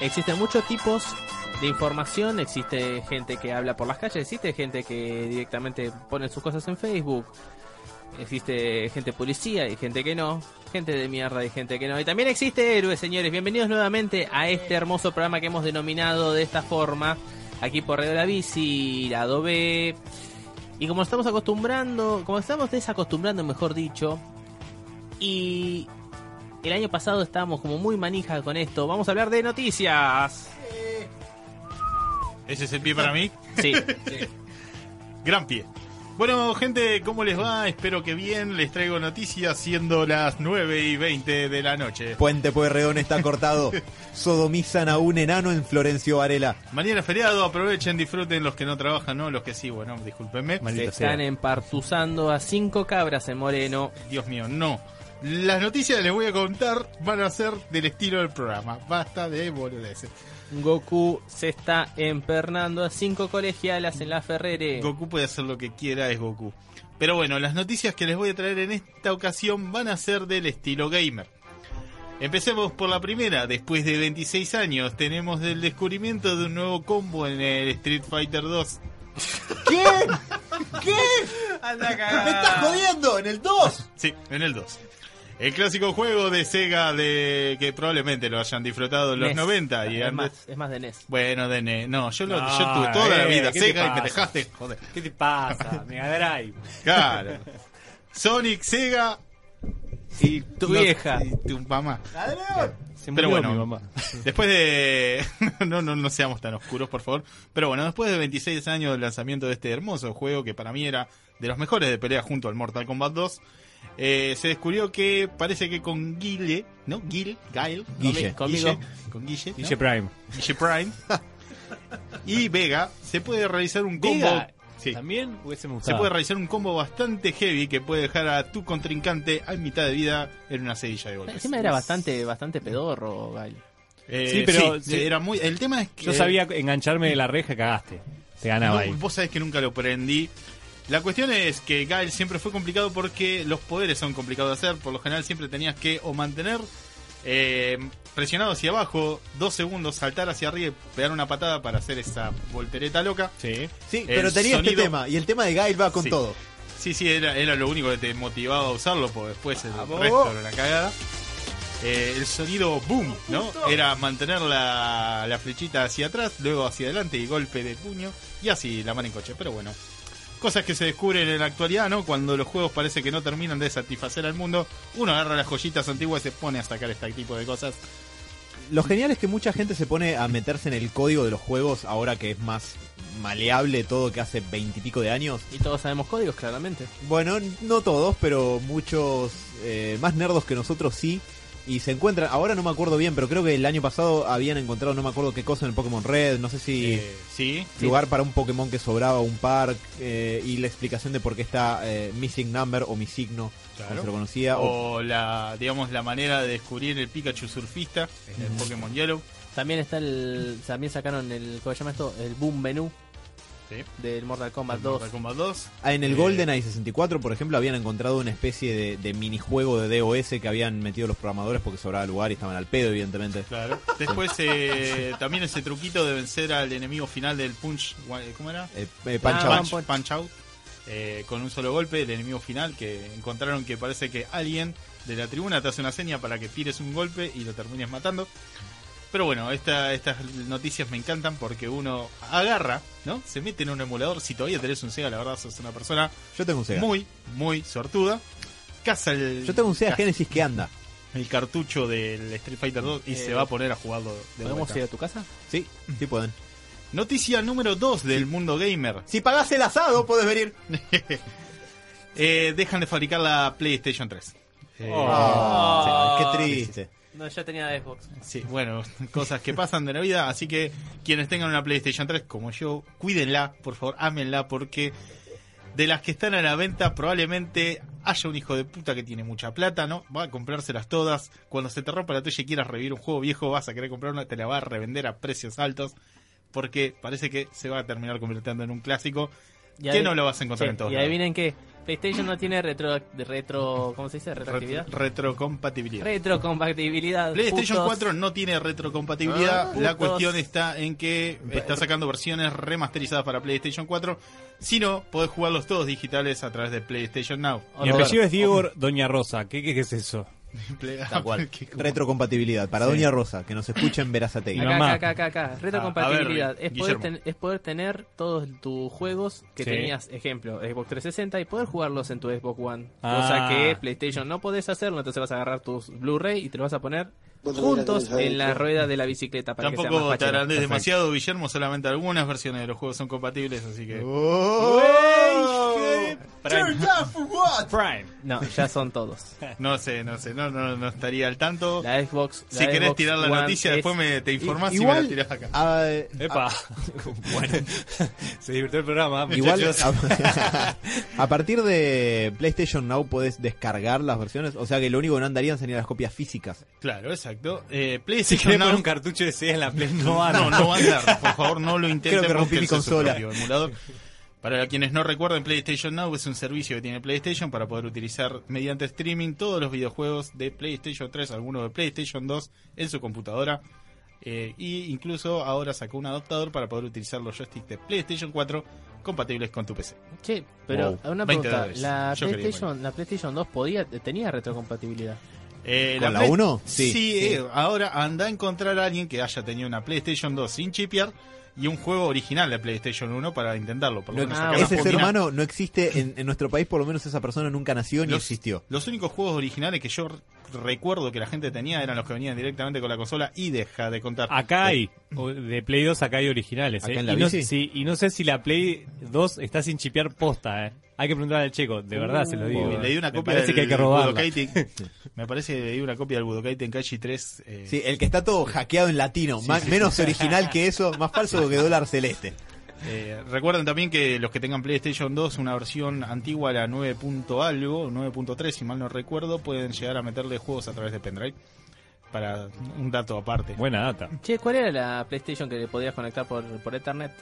Existen muchos tipos de información, existe gente que habla por las calles, existe gente que directamente pone sus cosas en Facebook, existe gente policía y gente que no, gente de mierda y gente que no. Y también existe héroes, señores. Bienvenidos nuevamente a este hermoso programa que hemos denominado de esta forma, aquí por Radio La Bici, lado B. Y como estamos acostumbrando, como estamos desacostumbrando, mejor dicho, y el año pasado estábamos como muy manija con esto, vamos a hablar de noticias. ¿Ese es el pie para mí? Sí. Gran pie. Bueno, gente, ¿cómo les va? Espero que bien. Les traigo noticias siendo las 9 y 20 de la noche. Puente Pueyrredón está cortado. Sodomizan a un enano en Florencio Varela. Mañana feriado, aprovechen, disfruten los que no trabajan, no los que sí, bueno, discúlpenme. Se están empartuzando a cinco cabras en Moreno. Dios mío, no. Las noticias que les voy a contar van a ser del estilo del programa. Basta de boludeces. Goku se está empernando a cinco colegialas en la Ferrere. Goku puede hacer lo que quiera, es Goku. Pero bueno, las noticias que les voy a traer en esta ocasión van a ser del estilo gamer. Empecemos por la primera. Después de 26 años tenemos el descubrimiento de un nuevo combo en el Street Fighter 2. ¿Qué? ¿Qué? Anda ¡Me estás jodiendo! ¡En el 2! Sí, en el 2. El clásico juego de Sega de que probablemente lo hayan disfrutado en los NES. 90 y es antes- más, es más de NES. Bueno, de Ne- no, yo, lo, No, yo tuve toda la eh, vida ¿qué te Sega y me dejaste joder. ¿Qué te pasa? Mega Drive. Claro. Sonic, Sega y Tu no- vieja. y tu mamá. Se Pero bueno, mi mamá. Después de. no, no, no seamos tan oscuros, por favor. Pero bueno, después de 26 años del lanzamiento de este hermoso juego, que para mí era de los mejores de pelea junto al Mortal Kombat 2, eh, se descubrió que parece que con Guile, ¿no? Gil, Gail, Guille. Conmigo. con Guille, ¿no? Guille Prime. Guille Prime y Vega, se puede realizar un combo. Vega, Sí. También hubiese me Se puede realizar un combo bastante heavy que puede dejar a tu contrincante a mitad de vida en una sedilla de golpes. Encima era bastante, bastante pedorro, Gail. Eh, Sí, pero- sí, sí. era muy. El tema es que Yo sabía engancharme de la reja, cagaste. Te ganaba No, ahí. vos sabés que nunca lo prendí. La cuestión es que Gael siempre fue complicado porque los poderes son complicados de hacer. Por lo general siempre tenías que o mantener eh, presionado hacia abajo dos segundos, saltar hacia arriba y pegar una patada para hacer esa voltereta loca. Sí. Sí, El pero tenía este sonido- tema. Y el tema de Gail va con Sí. todo. Sí, sí, era, era lo único que te motivaba a usarlo, porque después el Vamos. resto era una cagada. Eh, el sonido boom, ¿no? Era mantener la, la flechita hacia atrás, luego hacia adelante y golpe de puño, y así la mano en coche. Pero bueno, cosas que se descubren en la actualidad, ¿no? Cuando los juegos parece que no terminan de satisfacer al mundo, uno agarra las joyitas antiguas y se pone a sacar este tipo de cosas. Lo genial es que mucha gente se pone a meterse en el código de los juegos ahora que es más maleable todo que hace veintipico de años. Y todos sabemos códigos, claramente. Bueno, no todos, pero muchos eh, más nerdos que nosotros sí. Y se encuentran, ahora no me acuerdo bien, pero creo que el año pasado habían encontrado, no me acuerdo qué cosa en el Pokémon Red, no sé si Eh, sí, lugar para un Pokémon que sobraba, un park, eh, y la explicación de por qué está eh, Missing Number o mi signo, como Claro. se lo conocía. o- o la, digamos, la manera de descubrir el Pikachu surfista en el Pokémon Yellow. También está el. También sacaron el. ¿Cómo se llama esto? El Boom Menú Sí. del Mortal Kombat El 2. Mortal Kombat 2. Ah, En el Eh, GoldenEye 64, por ejemplo, habían encontrado una especie de, de minijuego de DOS que habían metido los programadores porque sobraba lugar y estaban al pedo, evidentemente. Claro. Después eh, también ese truquito de vencer al enemigo final del punch, ¿cómo era? Eh, eh, Punch Ah, Out. Punch, punch out. eh, con un solo golpe, el enemigo final, que encontraron que parece que alguien de la tribuna te hace una seña para que tires un golpe y lo termines matando. Pero bueno, esta, estas noticias me encantan porque uno agarra, ¿no? Se mete en un emulador. Si todavía tenés un Sega, la verdad sos una persona Yo tengo un Sega. muy, muy sortuda. Caza el, Yo tengo un Sega Genesis que anda. el cartucho del Street Fighter 2 y Eh, se va a poner a jugarlo de ¿Podemos vuelta. ir a tu casa? Sí, sí pueden. Noticia número 2 del mundo gamer. Si pagás el asado, podés venir. Eh, dejan de fabricar la PlayStation 3. Eh, Ah, sí. qué triste. No, ya tenía Xbox. sí, bueno, cosas que pasan de la vida. Así que quienes tengan una PlayStation 3 como yo, cuídenla, por favor, ámenla, porque de las que están a la venta probablemente haya un hijo de puta que tiene mucha plata, ¿no? Va a comprárselas todas. Cuando se te rompa la tuya y quieras revivir un juego viejo, vas a querer comprar una, te la va a revender a precios altos. Porque parece que se va a terminar convirtiendo en un clásico que no lo vas a encontrar Sí, en todos Y lados. adivinen qué. PlayStation no tiene retro, retro ¿cómo se dice? Retroactividad. Ret- retrocompatibilidad. Retrocompatibilidad. PlayStation putos. 4 no tiene retrocompatibilidad. Ah, la cuestión está en que está sacando versiones remasterizadas para PlayStation 4. Si no, podés jugarlos todos digitales a través de PlayStation Now. Mi apellido es Diego Doña Rosa. ¿Qué, qué, qué es eso? Play- Tal cual. Qué- Retrocompatibilidad. Para Sí. Doña Rosa, que nos escucha en Verazategui. Acá, acá, acá, acá, acá. Retrocompatibilidad. ver, es, poder ten- es poder tener todos tus juegos que Sí. tenías, ejemplo, Xbox 360 y poder jugarlos en tu Xbox One. Ah. Cosa que PlayStation no podés hacerlo, entonces vas a agarrar tus Blu-ray y te los vas a poner juntos en la rueda de la bicicleta para que sea Tampoco más te fachero. agrandes Perfecto. demasiado, Guillermo. Solamente algunas versiones de los juegos son compatibles, así que. Oh. Prime. Prime. No, ya son todos. No sé, no sé, no, no, no estaría al tanto. La Xbox. Si querés Xbox tirar la One noticia, es- después me, te informás y me Igual, la tirás acá. a- Epa. bueno. Se divirtió el programa. Igual, a, a partir de PlayStation Now podés descargar las versiones. O sea que lo único que no andarían serían las copias físicas. Claro, exacto. Eh, PlayStation Now. poner un cartucho de CD en la Play, no van. No, no va a andar. Por favor, no lo intenten. Creo que rompí mi consola. emulador. Para quienes no recuerden, PlayStation Now es un servicio que tiene PlayStation para poder utilizar mediante streaming todos los videojuegos de PlayStation 3, algunos de PlayStation 2 en su computadora. Eh, y incluso ahora sacó un adaptador para poder utilizar los joysticks de PlayStation 4 compatibles con tu PC. Che, pero Wow. una 20 pregunta. La PlayStation, la PlayStation 2 podía, tenía retrocompatibilidad. Eh, ¿Con la Play- 1? Sí, Sí. eh, ahora anda a encontrar a alguien que haya tenido una PlayStation 2 sin chipear y un juego original de PlayStation 1 para intentarlo. Por lo No- menos ah, acá en ese ser humano no existe en, en nuestro país, por lo menos esa persona nunca nació ni Los- existió. Los únicos juegos originales que yo recuerdo que la gente tenía eran los que venían directamente con la consola y deja de contar. Acá hay, o- de Play 2 acá hay originales. ¿Acá ¿eh? en la y, no, sí, y no sé si la Play 2 está sin chipear posta. ¿eh? Hay que preguntar al checo, de verdad se lo digo. ¿eh? una Me copia parece del que hay que robarla. Me parece que leí una copia del Budokai Tenkaichi 3. eh, Sí, el que está todo hackeado en latino, más, menos original que eso, más falso que dólar celeste. Eh, recuerden también que los que tengan PlayStation 2, una versión antigua, la 9. punto algo, 9.3 si mal no recuerdo, pueden llegar a meterle juegos a través de pendrive. Para un dato aparte. Buena data. Che, ¿cuál era la PlayStation que podías conectar por, por Ethernet?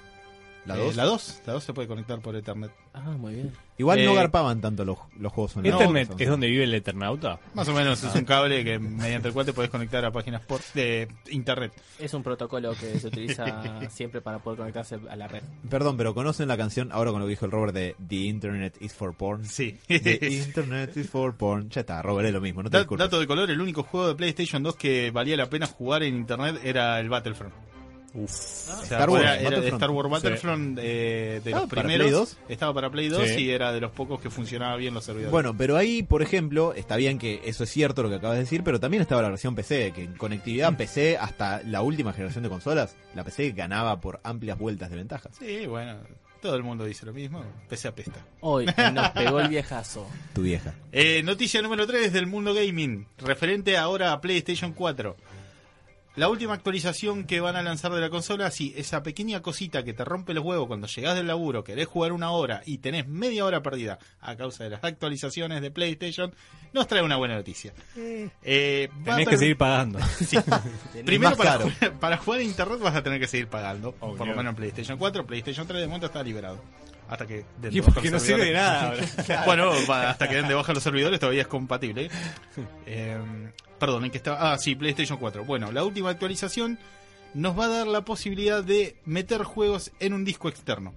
La Eh, 2. la 2, la 2 se puede conectar por Ethernet. Ah, muy bien. Igual no Eh, garpaban tanto los, los juegos online. ¿Internet No, es donde vive el Eternauta? Más o menos es un cable que mediante el cual te puedes conectar a páginas por de internet. Es un protocolo que se utiliza siempre para poder conectarse a la red. Perdón, pero conocen la canción, ahora con lo que dijo el Robert de The Internet is for Porn. Sí. The Internet is for Porn. Ya está, Robert, es lo mismo, no te Da- disculpes. dato de color, el único juego de PlayStation 2 que valía la pena jugar en internet era el Battlefront. O sea, Star Wars, era, era de Battlefront. Star Wars Battlefront eh, de Ah, los ¿para primeros. Play 2? Estaba para Play 2 Sí. y era de los pocos que funcionaba bien los servidores. Bueno, pero ahí, por ejemplo, está bien que eso es cierto lo que acabas de decir, pero también estaba la versión PC, que en conectividad PC hasta la última generación de consolas, la PC ganaba por amplias vueltas de ventaja. Sí, bueno, todo el mundo dice lo mismo. PC apesta. Hoy nos pegó el viejazo. Tu vieja. Eh, noticia número 3 del mundo gaming, referente ahora a PlayStation 4. La última actualización que van a lanzar de la consola, sí, esa pequeña cosita que te rompe los huevos cuando llegás del laburo, querés jugar una hora y tenés media hora perdida a causa de las actualizaciones de PlayStation, nos trae una buena noticia. Eh, Tenés que seguir pagando. Sí. Primero, para jugar, para jugar a internet vas a tener que seguir pagando. Obvio. Por lo menos en PlayStation 4. PlayStation 3 de momento está liberado. Hasta que den de baja porque no sirve de nada. ahora. Bueno, va, hasta que den de baja los servidores todavía es compatible. ¿eh? Perdón, ¿en qué estaba? Ah, sí, PlayStation 4. Bueno, la última actualización nos va a dar la posibilidad de meter juegos en un disco externo.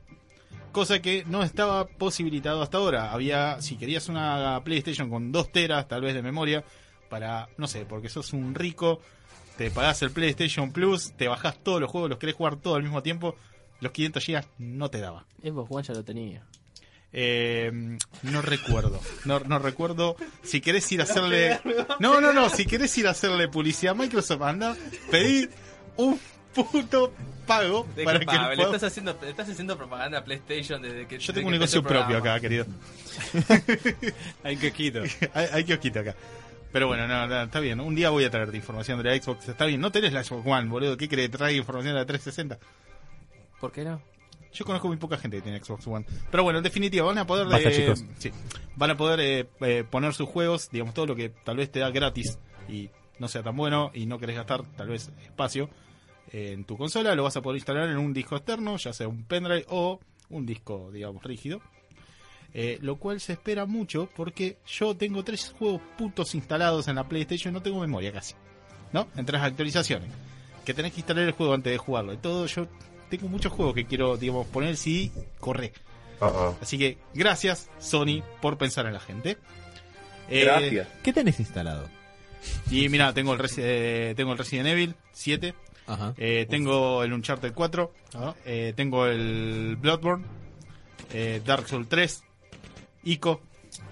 Cosa que no estaba posibilitado hasta ahora. Había, si querías una PlayStation con 2 teras tal vez de memoria, para, no sé, porque sos un rico, te pagás el PlayStation Plus, te bajás todos los juegos, los querés jugar todo al mismo tiempo, los 500 GB no te daba. Xbox One ya lo tenía. Eh, no recuerdo. No, no recuerdo. Si querés ir a hacerle. No, no, no. Si querés ir a hacerle publicidad a Microsoft, anda, pedí un puto pago para que le pueda- estás haciendo, le estás haciendo propaganda a PlayStation desde que Yo tengo que un negocio propio acá, querido. Hay que quito. hay, hay kiosquito acá. Pero bueno, no, no, está bien. Un día voy a traerte información de la Xbox. Está bien. No tenés la Xbox One, boludo. ¿Qué crees? Trae información de la 360. ¿Por qué no? Yo conozco muy poca gente que tiene Xbox One. Pero bueno, en definitiva, van a poder Basta, eh, sí, van a poder eh, eh, poner sus juegos, digamos, todo lo que tal vez te da gratis y no sea tan bueno y no querés gastar tal vez espacio eh, en tu consola, lo vas a poder instalar en un disco externo, ya sea un pendrive o un disco, digamos, rígido. Eh, lo cual se espera mucho porque yo tengo tres juegos putos instalados en la PlayStation y no tengo memoria casi. ¿No? Entre las actualizaciones. Que tenés que instalar el juego antes de jugarlo. Y todo, yo tengo muchos juegos que quiero, digamos, poner CD, corre. Uh-uh. Así que gracias, Sony, por pensar en la gente. Eh, Gracias. ¿Qué tenés instalado? Y mira, tengo el, Resi- eh, tengo el Resident Evil 7, Ajá. eh, tengo el Uncharted 4, eh, tengo el Bloodborne, eh, Dark Souls 3, Ico,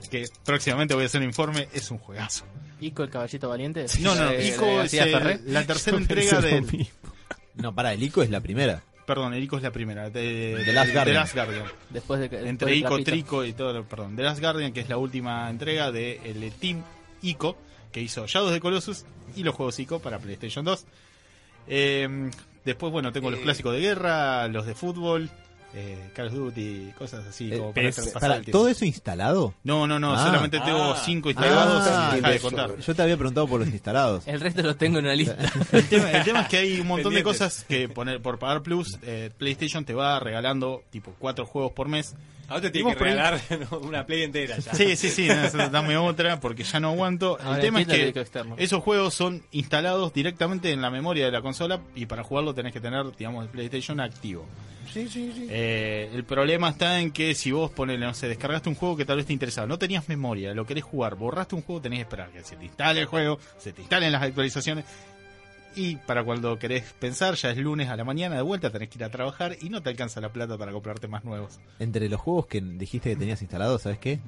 que próximamente voy a hacer un informe, es un juegazo. ¿Ico el caballito valiente? No, no, De- Ico de es la tercera entrega mismo. No, para, el ICO es la primera. Perdón, el Ico es la primera, de, The Last de Guardian. Last Guardian. Después de que. después Entre Ico, trapito. Trico y todo, lo- perdón, The Last Guardian, que es la última entrega de el Team Ico, que hizo Shadows de Colossus y los juegos Ico para PlayStation 2. Eh, después, bueno, tengo los clásicos de guerra, los de fútbol, eh, Call of Duty, cosas así, Eh, como para. ¿Todo eso instalado? No, no, no, Ah. solamente tengo Ah. 5 instalados Ah, y deja de eso. contar. Yo te había preguntado por los instalados. El resto lo tengo en una lista. El tema, el tema es que hay un montón de cosas que poner por pagar plus, eh, PlayStation te va regalando tipo 4 juegos por mes. Ahora te tiene que por regalar una play entera ya. Sí, sí, sí, no, eso, dame otra porque ya no aguanto. Ahora el tema es que esos juegos son instalados directamente en la memoria de la consola y para jugarlo tenés que tener, digamos, el PlayStation activo. Eh, el problema está en que si vos ponele, no sé, descargaste un juego que tal vez te interesaba, no tenías memoria, lo querés jugar, borraste un juego, tenés que esperar que se te instale el juego, se te instalen las actualizaciones. Y para cuando querés pensar, ya es lunes a la mañana de vuelta, tenés que ir a trabajar y no te alcanza la plata para comprarte más nuevos. Entre los juegos que dijiste que tenías instalados, ¿sabes qué?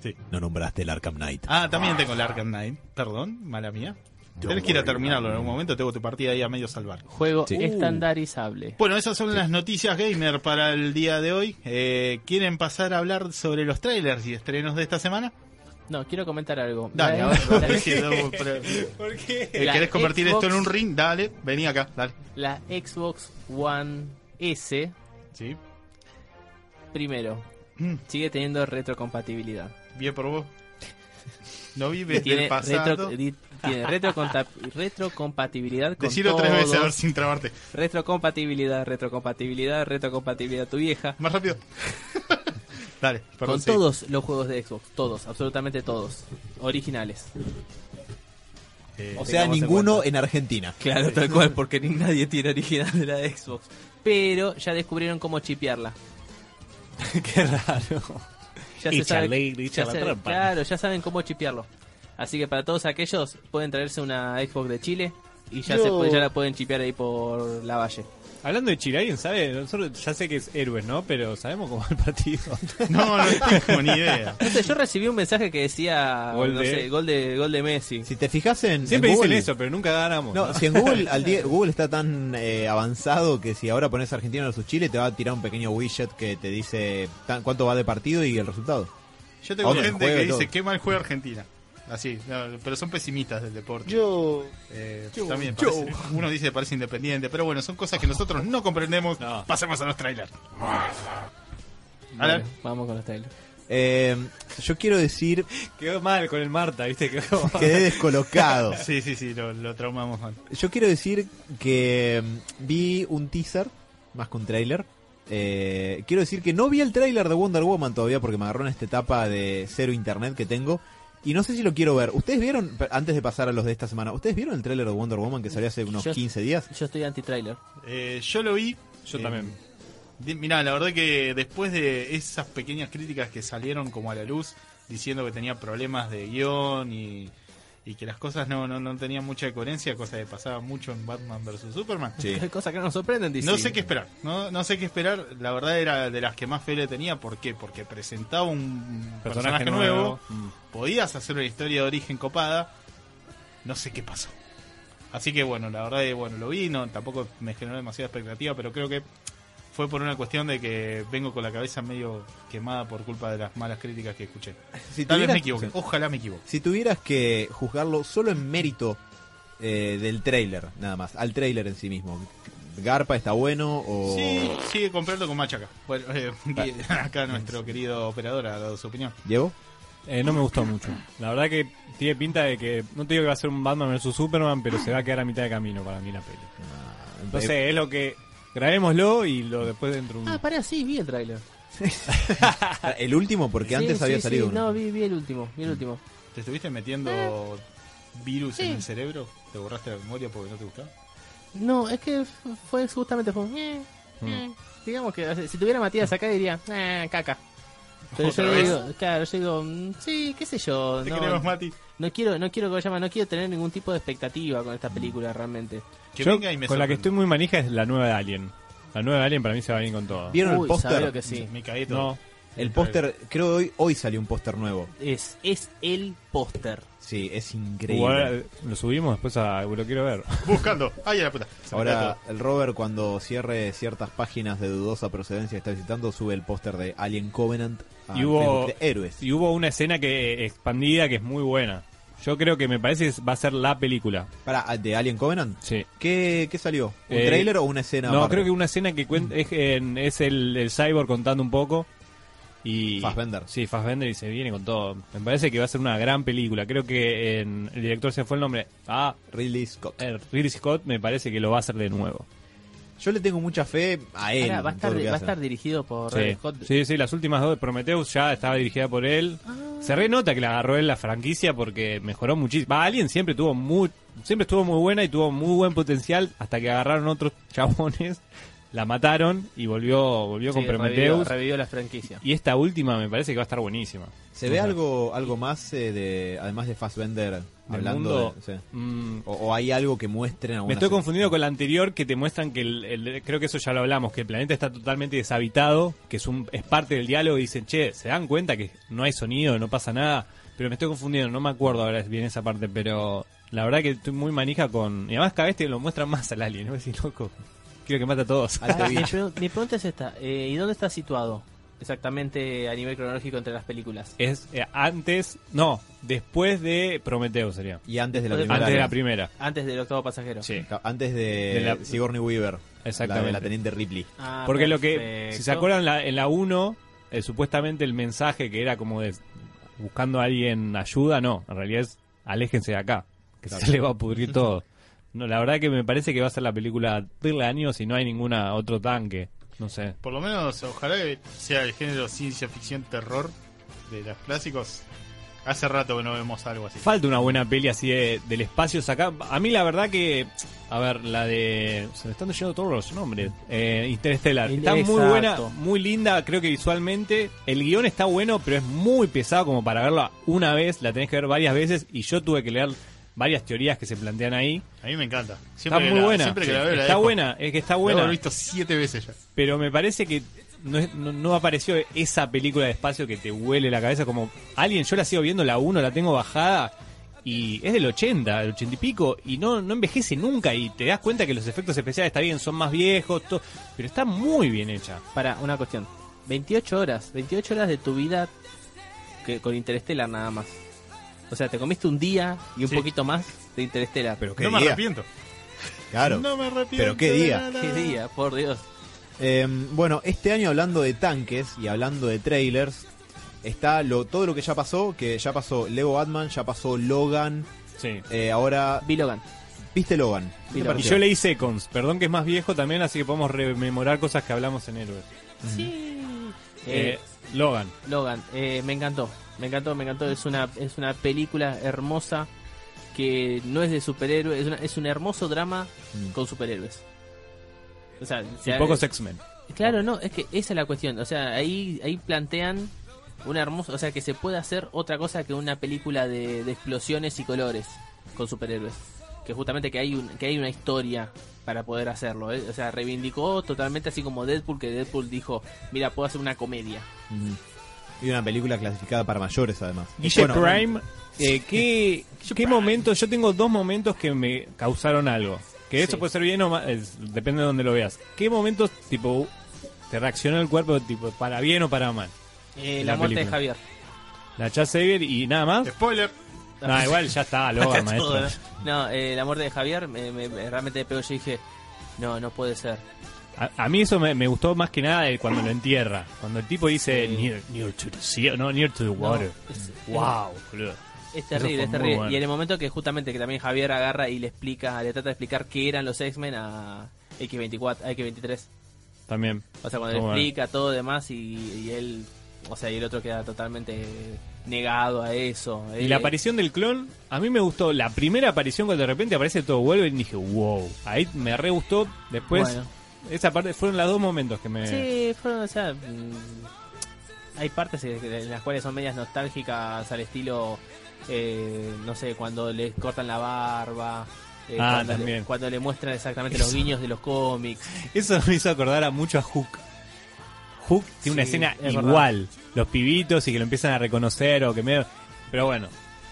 Sí. No nombraste el Arkham Knight. Ah, también tengo el Arkham Knight. Perdón, mala mía. Tenés que ir a terminarlo en algún momento. Tengo tu partida ahí a medio salvar. Juego Sí. estandarizable. Bueno, esas son las noticias gamer para el día de hoy. Eh, ¿Quieren pasar a hablar sobre los trailers y estrenos de esta semana? No, quiero comentar algo. Dale, La- a ver. la- Sí, no, pero- ¿Por qué? La ¿Querés convertir Xbox- esto en un ring? Dale, vení acá, dale. La Xbox One S, Sí. primero, Mm, sigue teniendo retrocompatibilidad. bien por vos. No vives Tiene, del pasado. retro, di- tiene retrocompatibilidad con Decilo tres veces a ver sin trabarte. Retrocompatibilidad, retrocompatibilidad, retrocompatibilidad tu vieja. Más rápido. dale, perdón. con sí. todos los juegos de Xbox, todos, absolutamente todos. Originales. Eh, O sea, en ninguno en Argentina. Claro, tal cual, porque ni nadie tiene original de la Xbox. Pero ya descubrieron cómo chipearla. Qué raro. Ya se Echa sabe, ley, echa ya la se- trampa. claro, ya saben cómo chipearlo. Así que para todos aquellos pueden traerse una Xbox de Chile y ya Yo- se puede- ya la pueden chipear ahí por la valle. Hablando de Chile, ¿alguien sabe? Nosotros ya sé que es héroes, ¿no? Pero sabemos cómo va el partido. No, no tengo ni idea. No sé, yo recibí un mensaje que decía Gol no de- sé, gol de gol de Messi. Si te fijas en, Siempre en dicen eso, pero nunca ganamos. No, ¿no? si en Google, al día- Google está tan eh, avanzado que si ahora pones Argentina versus Chile te va a tirar un pequeño widget que te dice tan- cuánto va de partido y el resultado. Yo tengo gente que dice qué mal juega Argentina. Así, no, pero son pesimistas del deporte. Yo, Eh, también parece- uno dice que parece independiente, pero bueno, son cosas que nosotros no comprendemos. No. Pasemos a los trailers. Vale, vamos con los trailers. Eh, yo quiero decir, Quedó mal con el Marta, ¿viste? Quedó quedé descolocado. Sí, sí, sí, lo, lo traumamos mal. Yo quiero decir que mm, vi un teaser, más que un trailer. Eh, quiero decir que no vi el trailer de Wonder Woman todavía porque me agarró en esta etapa de cero internet que tengo. Y no sé si lo quiero ver. ¿Ustedes vieron, antes de pasar a los de esta semana, ¿ustedes vieron el trailer de Wonder Woman que salió hace unos Yo- 15 días? Yo estoy anti-trailer. Eh, yo lo vi. Yo eh, también. Mirá, la verdad que después de esas pequeñas críticas que salieron como a la luz, diciendo que tenía problemas de guion y, y que las cosas no, no, no tenían mucha coherencia, cosa que pasaba mucho en Batman vs. Superman. Sí. Cosas que no nos sorprenden, dice. No sé qué esperar, no, no sé qué esperar. La verdad era de las que más fe le tenía. ¿Por qué? Porque presentaba un personaje, nuevo, Mm. podías hacer una historia de origen copada. No sé qué pasó. Así que bueno, la verdad es bueno, lo vi, no, tampoco me generó demasiada expectativa, pero creo que fue por una cuestión de que vengo con la cabeza medio quemada por culpa de las malas críticas que escuché. Si Tal vez me equivoqué, ojalá me equivoque. Si tuvieras que juzgarlo solo en mérito eh, del trailer, nada más, al trailer en sí mismo, ¿Garpa está bueno o...? Sí, sigue comprando con machaca. Bueno, eh, acá nuestro querido operador ha dado su opinión. ¿Diego? Eh, no me gustó mucho. La verdad que tiene pinta de que, no te digo que va a ser un Batman vs Superman, pero se va a quedar a mitad de camino para mí la peli. Ah, No sé, es lo que... Grabémoslo y lo después dentro de un... Ah, pará, sí, vi el trailer. El último, porque Sí, antes sí, había sí, salido uno. No, vi, vi el último, vi el último. ¿Te estuviste metiendo Eh. virus en el cerebro? ¿Te borraste la memoria porque no te gustaba? No, es que f- fue justamente fue. eh, eh. Digamos que o sea, si tuviera Matías acá diría, eh, caca. Pero yo ¿Otra vez? digo, claro, yo digo, mm, sí, qué sé yo. Te No, queremos, Mati. No quiero, no quiero, ¿cómo se llama? No quiero tener ningún tipo de expectativa con esta película realmente. Que Yo, venga y me con la que estoy muy manija es la nueva de Alien. La nueva de Alien para mí se va bien con todo. ¿Vieron Uy, el póster? que sí. Me caí todo. No, El póster, creo que hoy, hoy salió un póster nuevo. Es, es el póster. Sí, es increíble. igual, lo subimos después a... Lo quiero ver. Buscando. Ay, a la puta. Se Ahora, el Robert, cuando cierre ciertas páginas de dudosa procedencia que está visitando, sube el póster de Alien Covenant a Y hubo- de Héroes. Y hubo una escena que expandida que es muy buena. Yo creo que me parece que va a ser la película. Para, ¿De Alien Covenant? Sí. ¿Qué, qué salió? ¿Un Eh, trailer o una escena? No, aparte? creo que una escena que cuenta es, en- es el, el cyborg contando un poco. Y, Fassbender. Sí, Fassbender y se viene con todo. Me parece que va a ser una gran película. Creo que en- el director se fue el nombre. Ah, Ridley Scott. eh, Ridley Scott me parece que lo va a hacer de nuevo. Yo le tengo mucha fe a él. Ahora, va a estar, va a dirigido por Sí. Scott. sí, sí, las últimas dos de Prometheus ya estaba dirigida por él. Se renota que la agarró él la franquicia porque mejoró muchísimo. Va, Alien siempre tuvo muy, siempre estuvo muy buena y tuvo muy buen potencial hasta que agarraron otros chabones, la mataron y volvió, volvió con Prometheus. revivió, revivió la franquicia. Y esta última me parece que va a estar buenísima. ¿Se ve algo algo más eh, de además de Fassbender hablando mundo? de, sí. Mm, o, o hay algo que muestren me estoy confundido con la anterior que te muestran que el, el- creo que eso ya lo hablamos, que el planeta está totalmente deshabitado, que es un es parte del diálogo y dicen, che, se dan cuenta que no hay sonido, no pasa nada, pero me estoy confundiendo, no me acuerdo ahora bien esa parte, pero la verdad que estoy muy manija con... Y además cada vez te lo muestran más al alien, ¿no? decir, loco, quiero que mate a todos. Ah, mi, pregunta es esta: eh, ¿y dónde está situado exactamente a nivel cronológico entre las películas? Es eh, antes, no, después de Prometeo sería. y antes de la primera Antes de la primera. Antes del octavo pasajero. Sí. Antes de, De la- Sigourney Weaver Exactamente. la, de la teniente Ripley Ah, Porque lo que, si se acuerdan, la- en la 1, eh, supuestamente el mensaje que era como de buscando a alguien ayuda, no, en realidad es aléjense de acá, que Claro. se le va a pudrir todo. No, la verdad que me parece que va a ser la película del año si no hay ninguna otro tanque, no sé. Por lo menos, ojalá que sea el género ciencia ficción terror de los clásicos. Hace rato que no vemos algo así. Falta una buena peli así de, del espacio saca. A mí la verdad que, a ver, la de... Se me están yendo todos los nombres. Eh, Interstellar. Il- Está muy buena, muy linda, creo que visualmente. El guion está bueno, pero es muy pesado como para verla una vez. La tenés que ver varias veces y yo tuve que leer varias teorías que se plantean ahí. A mí me encanta. Está Siempre que muy la- buena. Siempre que Sí, la veo, la está dejo. buena, es que está La buena. he visto siete veces ya. Pero me parece que no, es- no, no apareció esa película de espacio que te huele la cabeza como alguien. Yo la sigo viendo, la 1, la tengo bajada y es del 80, del 80 y pico y no, no envejece nunca y te das cuenta que los efectos especiales está bien, son más viejos, to- pero está muy bien hecha. Para, una cuestión. 28 horas, 28 horas de tu vida que con Interstellar nada más. O sea, te comiste un día y un Sí. poquito más de Interstellar. pero qué No me arrepiento. claro No me arrepiento. Pero qué día. Qué día, por Dios. Eh, bueno este año hablando de tanques y hablando de trailers está lo todo lo que ya pasó que ya pasó Lego Batman ya pasó Logan Sí. eh, ahora Vi Logan. viste Logan ¿Qué te Y yo leí Seconds, perdón que es más viejo también, así que podemos rememorar cosas que hablamos en Héroes. Sí. Eh, Eh, Logan. Logan, eh, me encantó. Me encantó, me encantó. Es una, es una película hermosa que no es de superhéroes. Es, una- es un hermoso drama Mm. con superhéroes. O sea, Y se- pocos X-Men. Claro, no, es que esa es la cuestión. O sea, ahí, ahí plantean una hermosa, o sea, que se puede hacer otra cosa que una película de, de explosiones y colores con superhéroes. Que justamente que hay un, que hay una historia para poder hacerlo. ¿eh? O sea, reivindicó totalmente así como Deadpool, que Deadpool dijo, mira, puedo hacer una comedia. Ujú. Y una película clasificada para mayores además Guille Bueno, Prime, eh, ¿qué, qué momentos? Yo tengo dos momentos que me causaron algo. Que eso Sí. puede ser bien o mal, es- depende de donde lo veas. ¿Qué momentos, tipo, te reaccionó el cuerpo, tipo, para bien o para mal? Eh, La la muerte de. Javier. La Chad Xavier y nada más. Spoiler. No, igual ya está, Todo, maestro. ¿no? No, eh, la muerte de Javier me, me- me- realmente me pegó. Yo dije, no, no puede ser. A, a mí eso me, me gustó más que nada de cuando lo entierra. Cuando el tipo dice Sí. near, near to the sea, no, near to the water. No, es- wow, boludo. Es terrible, es terrible. bueno. Y en el momento que justamente que también Javier agarra y le explica, le trata de explicar qué eran los X-Men a X24, a X23. También. O sea, cuando le bueno. explica todo demás y, y él, o sea, y el otro queda totalmente negado a eso. Y Eh, la aparición del clon, a mí me gustó. La primera aparición cuando de repente aparece todo Wolverine, dije, wow. Ahí me re gustó. Después, Bueno. Esa parte fueron los dos momentos que me. Sí, fueron, o sea, mm, hay partes en las cuales son medias nostálgicas al estilo, eh, no sé, cuando le cortan la barba. eh, Ah, cuando, le, también. cuando le muestran exactamente los guiños de los cómics. Eso me hizo acordar a mucho a Hook. Hook tiene una escena es verdad. igual. Los pibitos y que lo empiezan a reconocer o que medio. Pero bueno,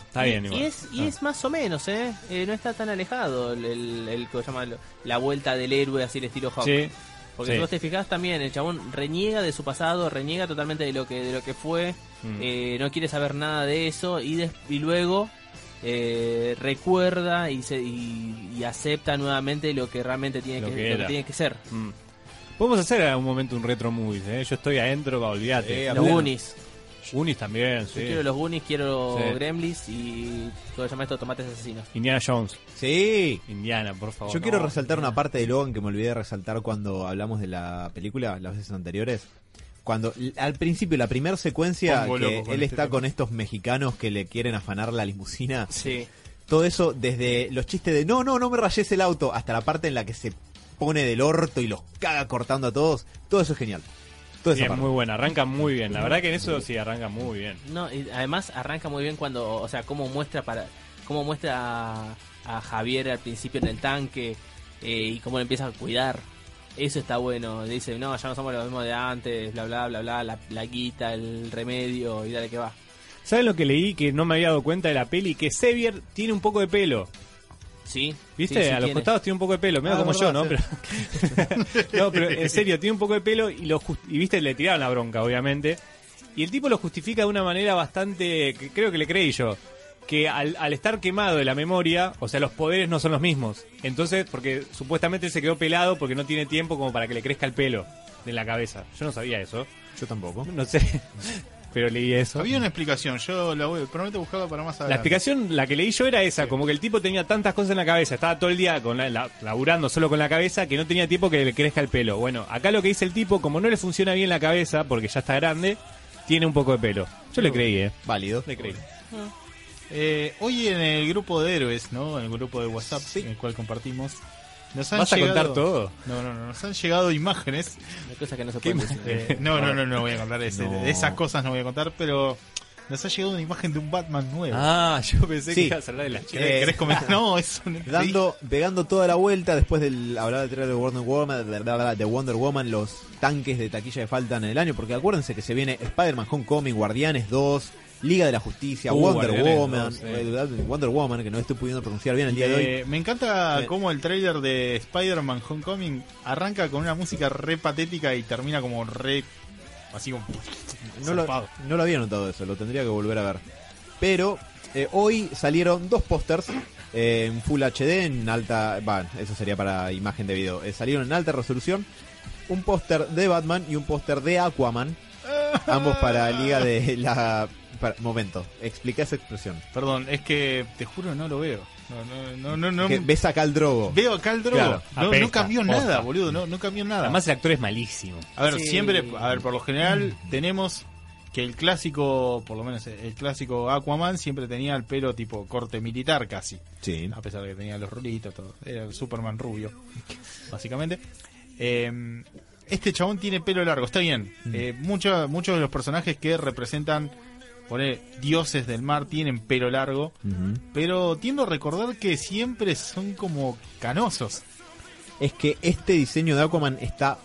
está y, bien igual. y es, y Ah. es más o menos, ¿eh? Eh, No está tan alejado el, el, el- ¿cómo se llama? la vuelta del héroe así el estilo Hawk. Sí, Porque sí. si vos te fijás también, el chabón reniega de su pasado, reniega totalmente de lo que, de lo que fue, Mm. eh, no quiere saber nada de eso y, des- y luego eh, recuerda y, se, y, y acepta nuevamente lo que realmente tiene Lo que, que lo que tiene que ser. Mm. Podemos hacer en algún momento un retro movies, ¿eh? Yo estoy adentro, va, olvídate. Eh, Los pleno. Goonies. Unis también, Yo sí. quiero los Goonies, quiero Sí. Gremlins y ¿cómo se llama esto? Tomates asesinos. Indiana Jones. Sí. Indiana, por favor. Yo No. quiero resaltar una parte de Logan que me olvidé de resaltar cuando hablamos de la película las veces anteriores. Cuando l- al principio, la primera secuencia, Pongo que loco con él este está tema. con estos mexicanos que le quieren afanar la limusina, Sí. todo eso desde los chistes de no, no, no me rayes el auto, hasta la parte en la que se pone del orto y los caga cortando a todos, todo eso es genial. Toda Sí, esa es parte. muy buena, arranca muy bien. La verdad que en eso sí arranca muy bien. No, y además arranca muy bien cuando, o sea, cómo muestra para cómo muestra a, a Javier al principio en el tanque eh, y cómo lo empieza a cuidar. Eso está bueno. Dice, no, ya no somos los mismos de antes, bla, bla, bla, bla, la, la guita, el remedio y dale que va. ¿Saben lo que leí que no me había dado cuenta de la peli? Que Xavier tiene un poco de pelo. ¿Sí? ¿Viste? Sí, sí a los tiene. costados tiene un poco de pelo, medio Ah, como yo, ¿no? Pero... no, pero en serio, tiene un poco de pelo y lo just- y viste, le tiraron la bronca, obviamente. Y el tipo lo justifica de una manera bastante, que creo que le creí yo, que al, al estar quemado de la memoria, o sea, los poderes no son los mismos. Entonces, porque supuestamente él se quedó pelado porque no tiene tiempo como para que le crezca el pelo de la cabeza. Yo no sabía eso, Yo tampoco. no sé, pero leí eso. Había una explicación, yo la voy, prometo buscarla para más La adelante. explicación, la que leí yo era esa, como que el tipo tenía tantas cosas en la cabeza, estaba todo el día con la, la- laburando solo con la cabeza que no tenía tiempo que le crezca el pelo. Bueno, acá lo que dice el tipo, como no le funciona bien la cabeza, porque ya está grande, tiene un poco de pelo. Yo le creí, eh. Válido. Le creí. Eh, hoy en el grupo de héroes, ¿no? En el grupo de WhatsApp, en el cual compartimos, nos han ¿Vas a contar todo? No, no, no, nos han llegado imágenes. Hay cosas que no se ¿Qué pueden decir. eh, no, no, no, no voy a contar ese- No. de esas cosas, no voy a contar, pero nos ha llegado una imagen de un Batman nuevo. Ah, yo pensé Sí. que ibas a hablar de las chicas. ¿Querés, eh, querés comentar? No, eso no Dando, pegando toda la vuelta después del hablar de trailer de Wonder Woman, de, de- de Wonder Woman, los tanques de taquilla que faltan en el año, porque acuérdense que se viene Spider-Man Homecoming, Guardianes 2, Liga de la Justicia, Uh, Wonder Woman, 2, sí. eh, Wonder Woman, que no estoy pudiendo pronunciar bien el día de hoy. Eh, me encanta Sí. cómo el trailer de Spider-Man Homecoming arranca con una música re patética y termina como re. así como. No lo, zarpado. no lo había notado eso, lo tendría que volver a ver. Pero eh, hoy salieron dos pósters eh, en Full HD, en alta. Va, eso sería para imagen de video. Eh, salieron en alta resolución. Un póster de Batman y un póster de Aquaman. Ambos para Liga de la. Para- momento, explica esa expresión. Perdón, es que te juro no lo veo. No, no, no, no. no- Que ves acá al drogo. Veo acá el drogo. Claro, no, cambió posta. nada, boludo. No, no cambió nada. Además el actor es malísimo. a ver, Sí. siempre. A ver, por lo general tenemos que el clásico, por lo menos el clásico Aquaman, siempre tenía el pelo tipo corte militar casi. Sí. a pesar de que tenía los rulitos, todo. Era el Superman rubio, básicamente. Eh, este chabón tiene pelo largo, está bien. Eh, mucho- muchos de los personajes que representan, poner dioses del mar, tienen pelo largo, pero tiendo a recordar que siempre son como canosos. es que este diseño de Aquaman está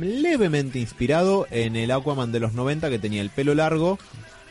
levemente inspirado en el Aquaman de los 90 que tenía el pelo largo,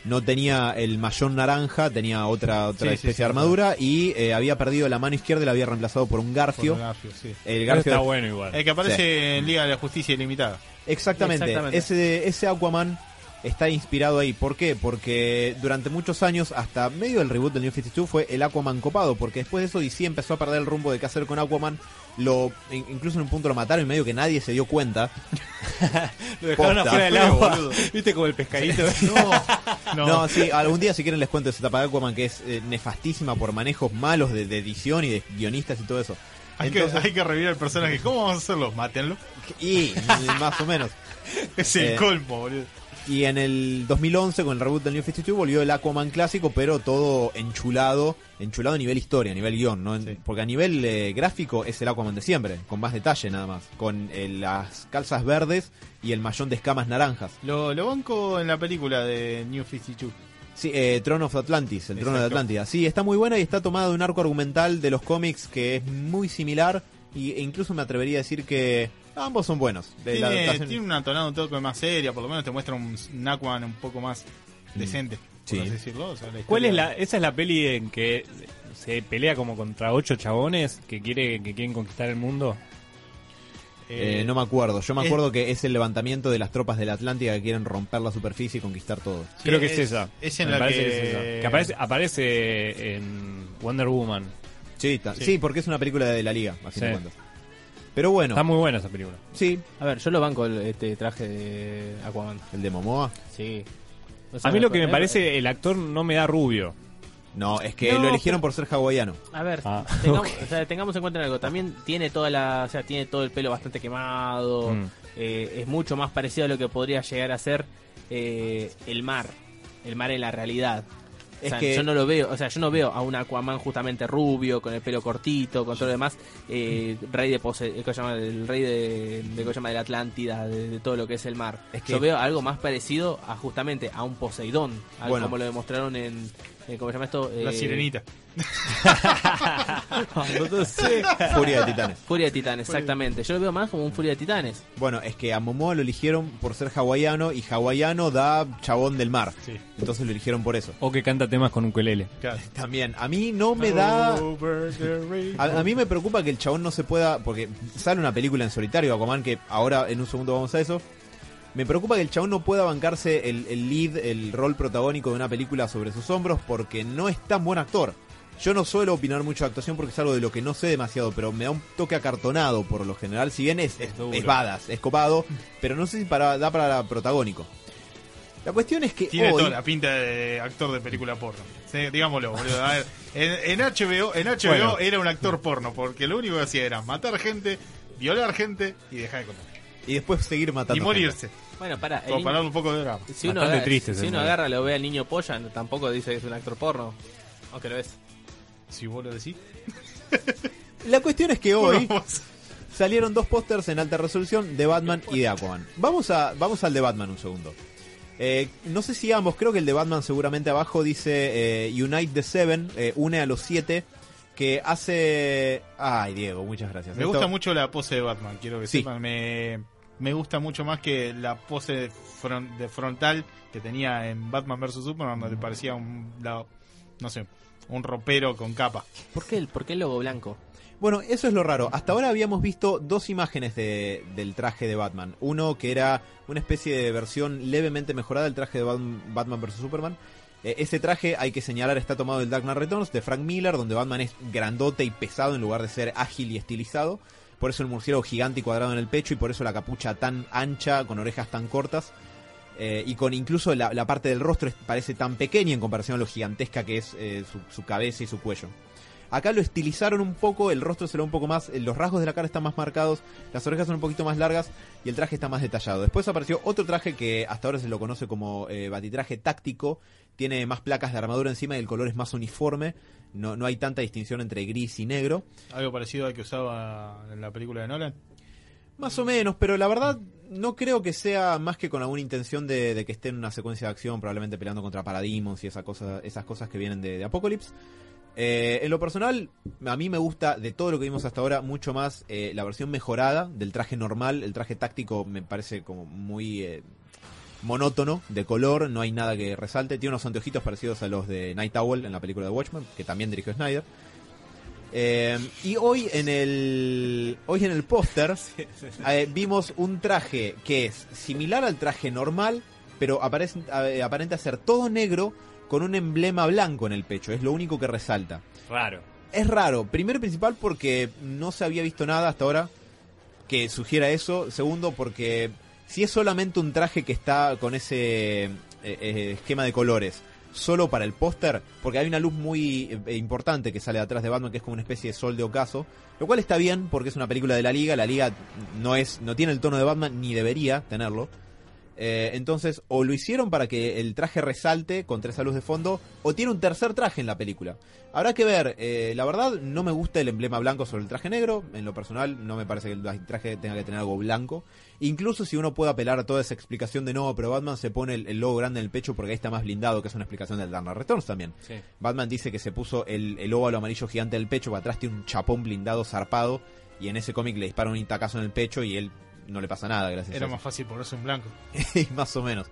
no tenía el mayón naranja, tenía otra otra Sí, especie sí, de armadura y eh, había perdido la mano izquierda y la había reemplazado por un garfio. Por Garfio, sí. El garfio está de- bueno igual. El que aparece Sí. en Liga de la Justicia Ilimitada. Exactamente. Exactamente. Ese, ese Aquaman está inspirado ahí. ¿Por qué? Porque durante muchos años, hasta medio del reboot del New 52, fue el Aquaman copado. Porque después de eso DC empezó a perder el rumbo de qué hacer con Aquaman. Lo, in- incluso en un punto lo mataron y medio que nadie se dio cuenta. Lo dejaron Posta, afuera del agua. boludo. Viste como el pescadito. No, No, sí, algún día si quieren les cuento esa etapa de Aquaman que es eh, nefastísima por manejos malos de, de edición y de guionistas y todo eso. Hay, Entonces- que, hay que revivir al personaje. ¿Cómo vamos a hacerlo? Mátenlo. Y más o menos. Es el Eh, colmo, boludo. Y en el 2011, con el reboot del New 52, volvió el Aquaman clásico, pero todo enchulado, enchulado a nivel historia, a nivel guion, ¿no? Sí. Porque a nivel eh, gráfico es el Aquaman de siempre, con más detalle nada más, con eh, las calzas verdes y el mallón de escamas naranjas. Lo, lo banco en la película de New 52. Sí, eh, Throne of Atlantis, el trono de. Atlántida. Sí, está muy buena y está tomada de un arco argumental de los cómics que es muy similar y, e incluso me atrevería a decir que ambos son buenos. De la Tiene, adaptación- tiene una tonada un toque más seria, por lo menos te muestra un, un Aquaman un poco más decente, por Sí. así decirlo. O sea, la ¿Cuál historia- es la, esa es la peli en que se pelea como contra ocho chabones que quiere que quieren conquistar el mundo? Eh, no me acuerdo. Yo me es- acuerdo que es el levantamiento de las tropas de la Atlántida que quieren romper la superficie y conquistar todo. Sí, Creo que es, es- esa. es en Me la parece que- es esa. Que aparece, aparece en Wonder Woman. Sí, ta- Sí. sí, porque es una película de la liga, a fin de Sí. cuentas. Pero bueno, Está muy buena esa película. sí, A ver, yo lo banco el- este traje de Aquaman. el de Momoa. Sí. O sea, A mí lo que me eh, parece, el actor no me da rubio. No, es que No, lo eligieron por ser hawaiano. A ver, Ah, tengamos, o sea, tengamos en cuenta algo. También tiene toda la, o sea, tiene todo el pelo bastante quemado. Mm. eh, es mucho más parecido a lo que podría llegar a ser eh, el mar, el mar en la realidad. O Es sea, que- yo no lo veo, o sea, yo no veo a un Aquaman justamente rubio, con el pelo cortito, con todo lo demás, eh, rey de pose, eh, ¿cómo se llama? el rey de, de, ¿cómo se llama? de la Atlántida, de, de todo lo que es el mar. Es que- Yo veo algo más parecido a justamente a un Poseidón, algo Bueno. como lo demostraron en, en ¿cómo se llama esto? La Eh, sirenita. Furia de Titanes. Furia de Titanes, exactamente. Yo lo veo más como un Furia de Titanes. Bueno, es que a Momoa lo eligieron por ser hawaiano y hawaiano da chabón del mar. Sí. Entonces lo eligieron por eso. O que canta temas con un ukelele. Claro. También, a mí no me da... A mí me preocupa que el chabón no se pueda, porque sale una película en solitario, Aquaman, que ahora en un segundo vamos a eso. Me preocupa que el chabón no pueda bancarse el, el lead, el rol protagónico de una película sobre sus hombros, porque no es tan buen actor. Yo no suelo opinar mucho de actuación porque es algo de lo que no sé demasiado, pero me da un toque acartonado por lo general. Si bien es, es, es badass, es copado, pero no sé si para, da para protagónico. La cuestión es que Tiene hoy, toda la pinta de actor de película porno. Sí, digámoslo, boludo. A ver, en, en HBO, en HBO Bueno. era un actor porno, porque lo único que hacía era matar gente, violar gente y dejar de comer. y después seguir matando Y gente. Bueno, para, Como para darle un poco de drama. si uno, agarra, triste si ese uno muere. agarra, lo ve al niño polla, tampoco dice que es un actor porno. Aunque lo es. Si vos lo decís. La cuestión es que hoy salieron dos pósters en alta resolución de Batman y de Aquaman. Vamos a vamos al de Batman un segundo. Eh, no sé si ambos, creo que el de Batman seguramente abajo dice eh, Unite the Seven, eh, une a los siete, que hace... Ay, Diego, muchas gracias. Me Esto- gusta mucho la pose de Batman, quiero que Sí. sepan. Me, me gusta mucho más que la pose fron- de frontal que tenía en Batman vs. Superman, donde parecía un, la- no sé, un ropero con capa. ¿Por qué el, por qué el logo blanco? Bueno, eso es lo raro. Hasta ahora habíamos visto dos imágenes de- del traje de Batman. Uno que era una especie de versión levemente mejorada del traje de Batman, Batman vs. Superman. Eh, ese traje, hay que señalar, está tomado del Dark Knight Returns de Frank Miller, donde Batman es grandote y pesado en lugar de ser ágil y estilizado. Por eso el murciélago gigante y cuadrado en el pecho y por eso la capucha tan ancha, con orejas tan cortas. Eh, y con incluso la, parte del rostro parece tan pequeña en comparación a lo gigantesca que es eh, su, cabeza y su cuello. Acá lo estilizaron un poco, el rostro se lo un poco más, eh, los rasgos de la cara están más marcados, las orejas son un poquito más largas y el traje está más detallado. Después apareció otro traje que hasta ahora se lo conoce como eh, batitraje táctico, tiene más placas de armadura encima y el color es más uniforme, no, no hay tanta distinción entre gris y negro. Algo parecido al que usaba en la película de Nolan. Más o menos, pero la verdad no creo que sea más que con alguna intención de, de que esté en una secuencia de acción, probablemente peleando contra Parademons y esa cosa, esas cosas que vienen de, de Apocalypse. Eh, en lo personal, a mí me gusta de todo lo que vimos hasta ahora mucho más eh, la versión mejorada del traje normal. El traje táctico me parece como muy eh, monótono de color, no hay nada que resalte. Tiene unos anteojitos parecidos a los de Night Owl en la película de Watchmen, que también dirigió Snyder. Eh, y hoy en el hoy en el póster eh, vimos un traje que es similar al traje normal, pero aparece, eh, aparenta ser todo negro con un emblema blanco en el pecho. Es lo único que resalta. Raro. Es raro, primero y principal porque no se había visto nada hasta ahora que sugiera eso. Segundo porque si es solamente un traje que está con ese eh, eh, esquema de colores solo para el póster, porque hay una luz muy eh, importante que sale de atrás de Batman, que es como una especie de sol de ocaso, lo cual está bien porque es una película de la Liga, la Liga no es no tiene el tono de Batman ni debería tenerlo. Eh, entonces, o lo hicieron para que el traje resalte contra esa luz de fondo, o tiene un tercer traje en la película. Habrá que ver, eh, la verdad no me gusta el emblema blanco sobre el traje negro, en lo personal no me parece que el traje tenga que tener algo blanco. Incluso si uno puede apelar a toda esa explicación de no, pero Batman se pone el, el logo grande en el pecho porque ahí está más blindado, que es una explicación del Dark Returns también. Sí. Batman dice que se puso el, el óvalo amarillo gigante del pecho, para atrás tiene un chapón blindado zarpado, y en ese cómic le dispara un intacazo en el pecho y él no le pasa nada, gracias Era a eso. más fácil ponerse un blanco. más o menos.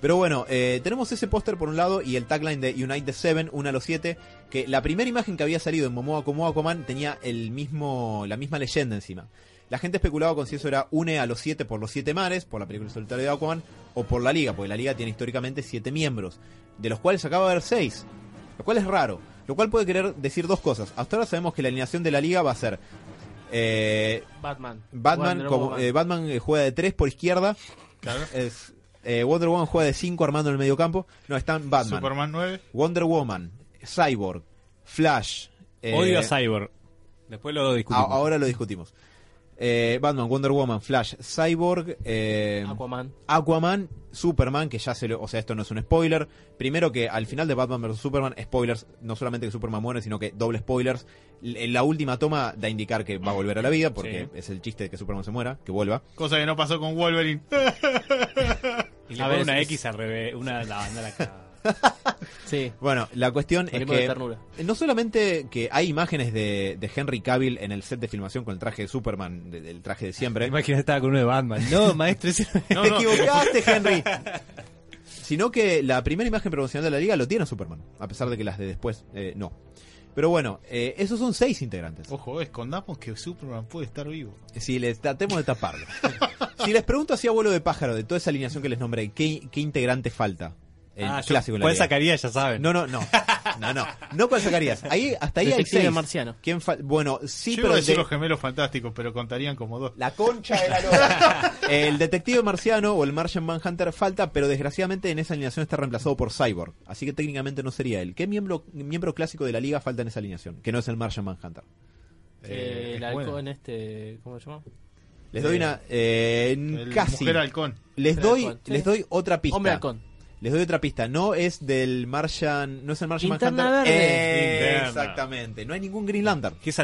Pero bueno, eh, tenemos ese póster por un lado y el tagline de Unite the Seven, una a los siete, que la primera imagen que había salido en Momoa como Aquaman tenía el mismo, la misma leyenda encima. La gente especulaba con si eso era une a los siete por los siete mares, por la película solitaria de Aquaman, o por la liga, porque la liga tiene históricamente siete miembros, de los cuales acaba de haber seis, lo cual es raro. Lo cual puede querer decir dos cosas. Hasta ahora sabemos que la alineación de la liga va a ser eh, Batman. Batman, como, eh, Batman eh, juega de 3 por izquierda. Claro. Es, eh, Wonder Woman juega de 5 armando en el medio campo. No, están Batman, Superman 9. Wonder Woman, Cyborg, Flash. eh, Odio a Cyborg. Después lo a- discutimos. ahora lo discutimos. Eh, Batman, Wonder Woman, Flash, Cyborg, eh, Aquaman. Aquaman, Superman, que ya se lo, o sea, esto no es un spoiler. Primero que al final de Batman vs Superman, spoilers, no solamente que Superman muere, sino que doble spoilers. La última toma da a indicar que va a volver a la vida, porque Sí. es el chiste de que Superman se muera, que vuelva. Cosa que no pasó con Wolverine. Y le A veces. una X al revés, una la banda acá. Sí. Bueno, la cuestión es que ternura. no solamente que hay imágenes de, de Henry Cavill en el set de filmación con el traje de Superman, de- del traje de siempre. Imagínate estaba con uno de Batman. No, maestro, ese No, ¡Te no. equivocaste, Henry! Sino que la primera imagen promocional de la liga lo tiene Superman, a pesar de que las de después eh, no. Pero bueno, eh, esos son seis integrantes. Ojo, escondamos que Superman puede estar vivo. Si les tratemos de taparlo. si les pregunto así a vuelo de pájaro de toda esa alineación que les nombré, ¿qué, qué integrante falta? El Ah, clásico ¿Cuál sacaría? Ya saben. No, no, no. No, no. No cuál sacarías. Ahí, hasta ahí hay Detective seis. marciano. ¿Quién fal- bueno, sí, Yo pero iba a decir de- los gemelos fantásticos, pero contarían como dos. la concha de la lora. el detective marciano o el Martian Manhunter falta, pero desgraciadamente en esa alineación está reemplazado por Cyborg. Así que técnicamente no sería él. ¿Qué miembro, miembro clásico de la liga falta en esa alineación? Que no es el Martian Manhunter. Eh, el es bueno. halcón este, ¿cómo se llama? Les doy una. eh, El casi. Mujer halcón. Les doy, halcón, sí. les doy otra pista. Hombre halcón. Les doy otra pista. No es del Martian. No es el Martian Linterna Manhunter. verde. Eh, exactamente. No hay ningún Green Lantern. ¿Qué es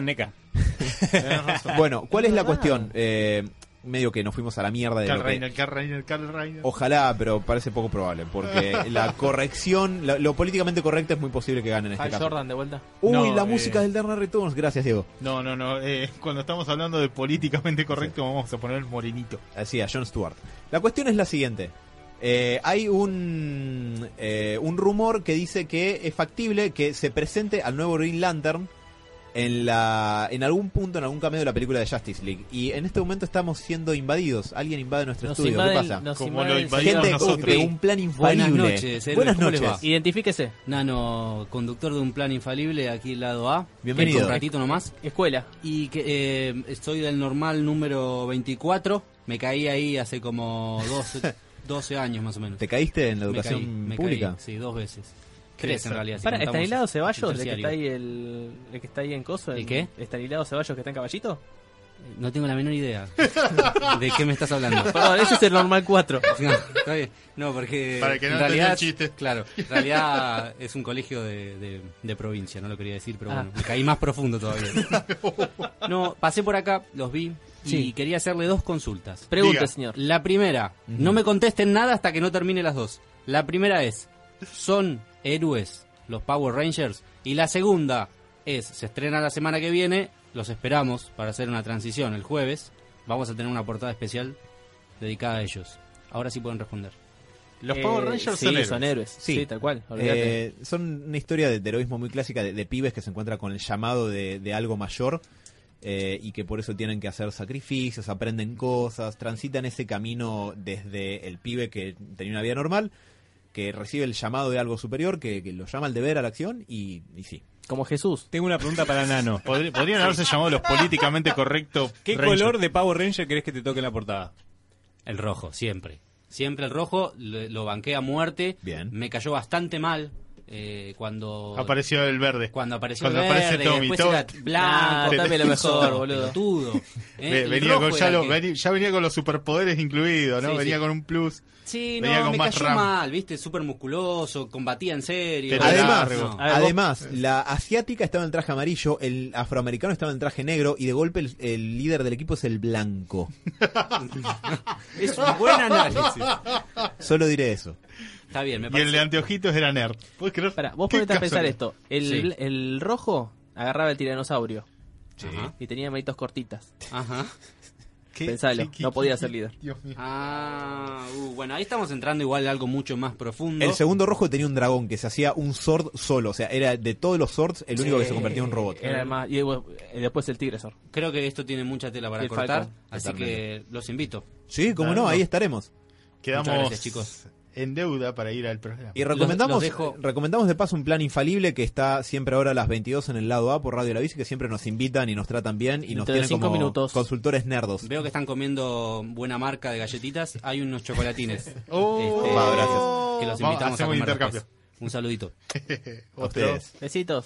razón. Bueno, ¿cuál es la cuestión? Eh, medio que nos fuimos a la mierda de Carl lo que- Reiner, Carl Reiner, Carl Reiner. Ojalá, pero parece poco probable, porque la corrección, lo políticamente correcto es muy posible que gane en este Hal caso. Jordan de vuelta. Uy, No, la eh, música del Dark Returns, gracias Diego. No, no, no. eh, cuando estamos hablando de políticamente correcto, vamos a poner morenito. Así, a Jon Stewart. La cuestión es la siguiente. Eh, hay un, eh, un rumor que dice que es factible que se presente al nuevo Green Lantern en, la, en algún punto, en algún cameo de la película de Justice League. Y en este momento estamos siendo invadidos. Alguien invade nuestro Nos estudio. invaden, ¿Qué pasa? Como lo Gente nosotros. de un plan infalible. Buenas noches, Buenas ¿cómo les noches. Identifíquese. Nano, conductor de un plan infalible, aquí al lado A. Bienvenido. Un ratito nomás. Escuela. Y que eh, estoy del normal número 24. Me caí ahí hace como 12, 12 años más o menos. ¿Te caíste en la Me educación caí, me pública? caí, sí, dos veces. ¿Qué Tres es en realidad. si Para, ¿Estanislao Ceballos? ¿El que terciario. está ahí el, el que está ahí en coso? ¿El qué? ¿Estanislao Ceballos que está en caballito? No tengo la menor idea. ¿De qué me estás hablando? Perdón, ese es el normal 4. No, está bien. No, porque Para que no en realidad, el chiste. claro, en realidad es un colegio de, de- de provincia, no lo quería decir, pero Ah. bueno, me caí más profundo todavía. No, pasé por acá, los vi y Sí. quería hacerle dos consultas. Pregunte, Diga. señor. La primera, no me contesten nada hasta que no termine las dos. La primera es, ¿son héroes los Power Rangers? Y la segunda es, se estrena la semana que viene, los esperamos para hacer una transición el jueves. Vamos a tener una portada especial dedicada a ellos. Ahora sí pueden responder. Los Power Eh, Rangers sí, son héroes. son héroes. Sí. Sí, tal cual. Eh, son una historia de, de heroísmo muy clásica de, de pibes que se encuentran con el llamado de, de algo mayor eh, y que por eso tienen que hacer sacrificios, aprenden cosas, transitan ese camino desde el pibe que tenía una vida normal, que recibe el llamado de algo superior, que, que lo llama al deber, a la acción y, y sí. Como Jesús. Tengo una pregunta para Nano. Podrían haberse llamado los políticamente correctos. ¿Qué color de Power Ranger crees que te toque en la portada? El rojo, siempre. Siempre el rojo, lo, lo banqué a muerte. Bien. Me cayó bastante mal eh, cuando Apareció el verde. cuando apareció Cuando el aparece verde, y Tommy, después Tommy. era blanco, Ah, lo mejor, boludo. Eh, venía con, ya, lo- que- veni- ya venía con los superpoderes incluidos, ¿no? Sí, venía sí. con un plus. Sí, venía no, con me más cayó RAM. mal, viste, súper musculoso, combatía en serio. Pero Además. No. Ver, además la asiática estaba en traje amarillo, el afroamericano estaba en traje negro y de golpe el, el líder del equipo es el blanco. Es un buen análisis. Solo diré eso. Está bien, me Y el de anteojitos era nerd. ¿Puedes creer? Pará, vos a pensar esto. El, Sí. el rojo agarraba el tiranosaurio y tenía manitos cortitas. Ajá. ¿Qué? Pensalo, ¿Qué- qué- no podía qué- ser líder. Dios mío. Ah, uh, bueno, ahí estamos entrando igual a algo mucho más profundo. El segundo rojo tenía un dragón que se hacía un sword solo, o sea, era de todos los swords el único que se convertía en un robot. Era más, y y después el tigresor. Creo que esto tiene mucha tela para cortar, Falcon, así que los invito. Sí, como Claro. no, ahí estaremos. Quedamos Muchas gracias, chicos. En deuda para ir al programa. Y recomendamos, los dejo- recomendamos de paso un plan infalible que está siempre ahora a las 22 en el lado A por Radio La Bici, que siempre nos invitan y nos tratan bien y nos tienen cinco como minutos. consultores nerdos. Veo que están comiendo buena marca de galletitas. Hay unos chocolatines. Oh, Este, Va, gracias. Que los invitamos a comer intercambio. Un saludito. A ustedes. Besitos.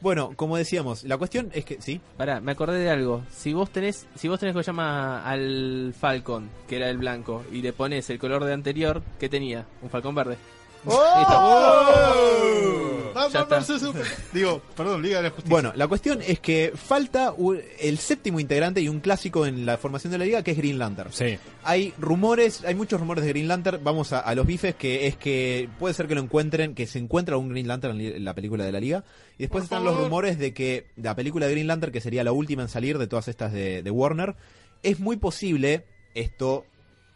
Bueno, como decíamos, la cuestión es que sí, Pará, me acordé de algo. Si vos tenés, si vos tenés que llama al Falcon, que era el blanco, y le pones el color de anterior, ¿qué tenía? Un Falcón verde. ¡Oh! Batman Digo, perdón, Liga de la Justicia. Bueno, la cuestión es que falta el séptimo integrante y un clásico en la formación de la liga que es Green Lantern. Sí. Hay rumores, hay muchos rumores de Green Lantern. Vamos a, a los bifes, que es que puede ser que lo encuentren, que se encuentra un Green Lantern en la película de la liga. Y después Por están favor. los rumores de que la película de Green Lantern, que sería la última en salir de todas estas de, de Warner, es muy posible, esto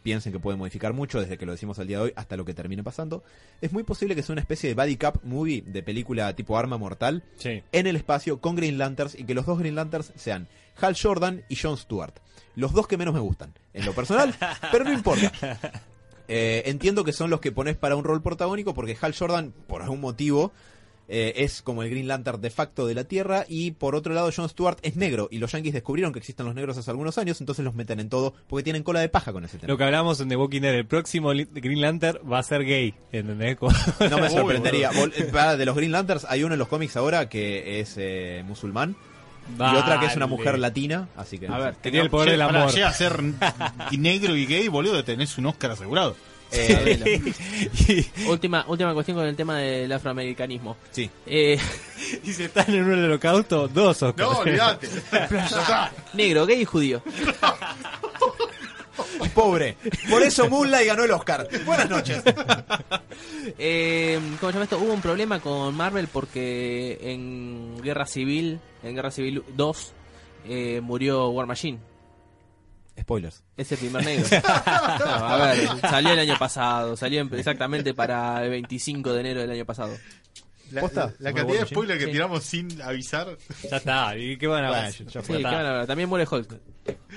piensen que puede modificar mucho desde que lo decimos al día de hoy hasta lo que termine pasando, es muy posible que sea una especie de buddy cup movie de película tipo Arma Mortal Sí. en el espacio con Green Lanterns y que los dos Green Lanterns sean Hal Jordan y John Stewart. Los dos que menos me gustan, en lo personal, pero no importa. Eh, entiendo que son los que pones para un rol protagónico porque Hal Jordan, por algún motivo, eh, es como el Green Lantern de facto de la Tierra y por otro lado John Stewart es negro y los yankees descubrieron que existen los negros hace algunos años, entonces los meten en todo porque tienen cola de paja con ese tema. Lo que hablábamos en The Walking Dead, el próximo Green Lantern va a ser gay. ¿Entendés? No me sorprendería. Para, de los Green Lanterns hay uno en los cómics ahora que es eh, musulmán y otra que es una mujer latina, así que A ver, Tenía el poder Che, del amor. llega a ser negro y gay, boludo, tenés un Oscar asegurado. Eh, última, última cuestión con el tema del afroamericanismo. sí. Eh, y si están en un holocausto, dos Oscars. No, olvídate. Negro, gay y judío. Pobre. Por eso Moonlight ganó el Oscar. Buenas noches. Eh, ¿Cómo se llama esto? Hubo un problema con Marvel porque en Guerra Civil, en Guerra Civil 2, eh, murió War Machine. Spoilers. Es el primer negro. No, a ver, salió el año pasado, salió en- exactamente para el 25 de enero del año pasado. La, cantidad de bueno, spoiler que sí. tiramos sin avisar. Ya está. ¿Y qué van a ver? También muere Hulk.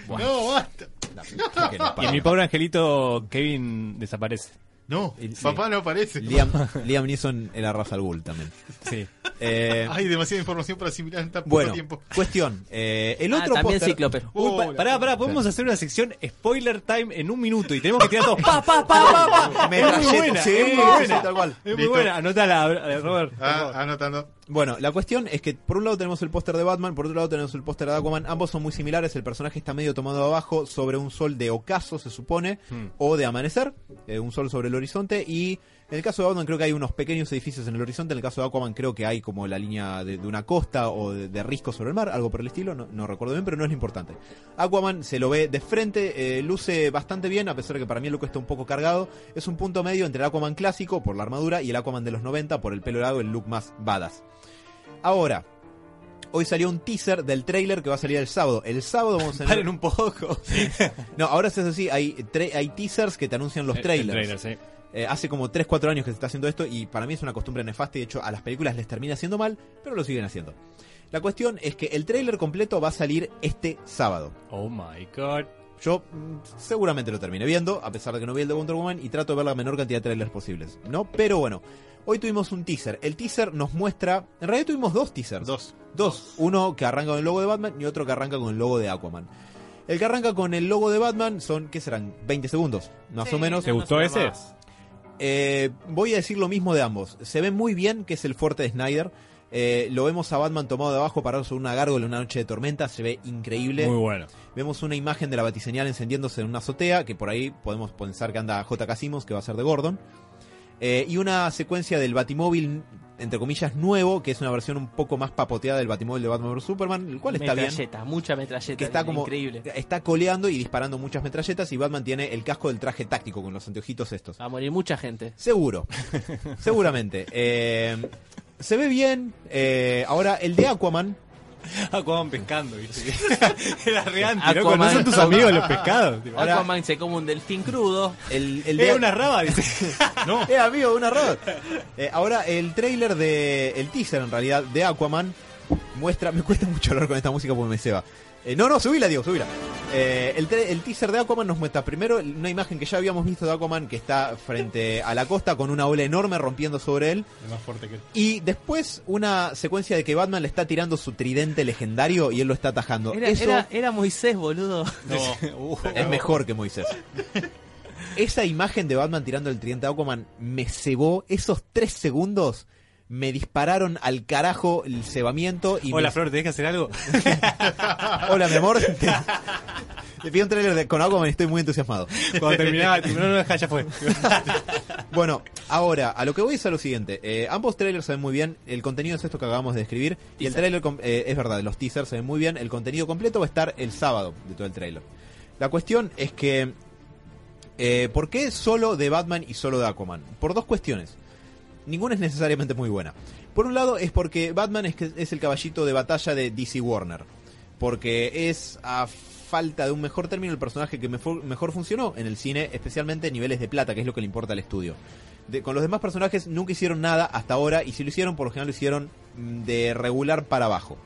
No, basta. Y mi pobre angelito Kevin desaparece. No, sí. papá no aparece. Liam, Liam Neeson era Ra's al Ghul también. Sí. Eh, Hay demasiada información para asimilar en tan poco bueno, tiempo. cuestión. Eh, el Ah, otro también póster- Cíclope. Uy, pa- Hola. pará, pará, podemos hacer una sección spoiler time en un minuto y tenemos que tirar todos pa, pa, pa, pa, pa. Me es muy rayé- buena, sí, es muy buena. sí, tal cual. Es muy Listo. buena, anótala, Robert. Ah, anotando. Bueno, la cuestión es que por un lado tenemos el póster de Batman, por otro lado tenemos el póster de Aquaman. Ambos son muy similares. El personaje está medio tomado abajo sobre un sol de ocaso, se supone, Hmm. o de amanecer. eh, un sol sobre el horizonte. Y en el caso de Batman creo que hay unos pequeños edificios en el horizonte. En el caso de Aquaman creo que hay como la línea de, de una costa o de, de risco sobre el mar, algo por el estilo. No, no recuerdo bien, pero no es lo importante. Aquaman se lo ve de frente, eh, luce bastante bien, a pesar de que para mí el look está un poco cargado. Es un punto medio entre el Aquaman clásico por la armadura y el Aquaman de los 90 por el pelo largo, el look más badass. Ahora, hoy salió un teaser del trailer que va a salir el sábado. El sábado vamos a tener... Paren un poco. No, ahora es así, hay, hay teasers que te anuncian los el trailers. trailer, sí. Eh, hace como 3-4 años que se está haciendo esto y para mí es una costumbre nefasta y de hecho a las películas les termina haciendo mal, pero lo siguen haciendo. La cuestión es que el trailer completo va a salir este sábado. Oh my god. Yo mm, seguramente lo terminé viendo, a pesar de que no vi el de Wonder Woman y trato de ver la menor cantidad de trailers posibles. ¿No? Pero bueno, hoy tuvimos un teaser. El teaser nos muestra. En realidad tuvimos dos teasers. Dos. Dos. Uno que arranca con el logo de Batman y otro que arranca con el logo de Aquaman. El que arranca con el logo de Batman son, ¿qué serán? 20 segundos, más Sí, o menos. ¿Te gustó ese? eh, voy a decir lo mismo de ambos. Se ve muy bien que es el fuerte de Snyder. Eh, lo vemos a Batman tomado de abajo parado sobre una gárgola en una noche de tormenta. Se ve increíble. Muy bueno. Vemos una imagen de la batiseñal encendiéndose en una azotea, que por ahí podemos pensar que anda J. Casimos, que va a ser de Gordon. Eh, y una secuencia del Batimóvil, entre comillas, nuevo, que es una versión un poco más papoteada del Batimóvil de Batman vs Superman, el cual está bien. metralleta, mucha metralleta. Que está como increíble. está coleando y disparando muchas metralletas y Batman tiene el casco del traje táctico con los anteojitos estos. Va a morir mucha gente. Seguro, seguramente. Eh, se ve bien. eh, ahora el de Aquaman, Aquaman pescando, ¿viste? Era Aquaman. loco. No son tus amigos los pescados. tipo. Aquaman se come un delfín crudo. el, el de Era una raba, dice. No, Eh, amigo, una robot. Eh, ahora, el trailer de. El teaser, en realidad, de Aquaman muestra. Me cuesta mucho hablar con esta música porque me ceba. Eh, no, no, subila, Diego, subila. Eh, el, teaser de Aquaman nos muestra primero una imagen que ya habíamos visto de Aquaman que está frente a la costa con una ola enorme rompiendo sobre él. es más fuerte que él. Y después una secuencia de que Batman le está tirando su tridente legendario y él lo está atajando. Era, Eso era, era Moisés, boludo. Uh, es mejor que Moisés. Esa imagen de Batman tirando el tridente a Aquaman me cebó. Esos tres segundos me dispararon al carajo el cebamiento. Y Hola, me- Flor, ¿tenés que hacer algo? Hola, mi amor. Te pido un trailer de- con Aquaman y estoy muy entusiasmado. Cuando terminaba, tipo, no, ya fue. Bueno, ahora, a lo que voy es a lo siguiente. Eh, ambos trailers se ven muy bien. El contenido es esto que acabamos de describir. Y el trailer, eh, es verdad, los teasers se ven muy bien. El contenido completo va a estar el sábado de todo el trailer. La cuestión es que... eh, ¿Por qué solo de Batman y solo de Aquaman? Por dos cuestiones. Ninguna es necesariamente muy buena. Por un lado es porque Batman es, el caballito de batalla de DC Warner. Porque es, a falta de un mejor término, el personaje que mejor, funcionó en el cine, especialmente en niveles de plata, que es lo que le importa al estudio. Con los demás personajes nunca hicieron nada hasta ahora, y si lo hicieron, por lo general lo hicieron mm, de regular para abajo.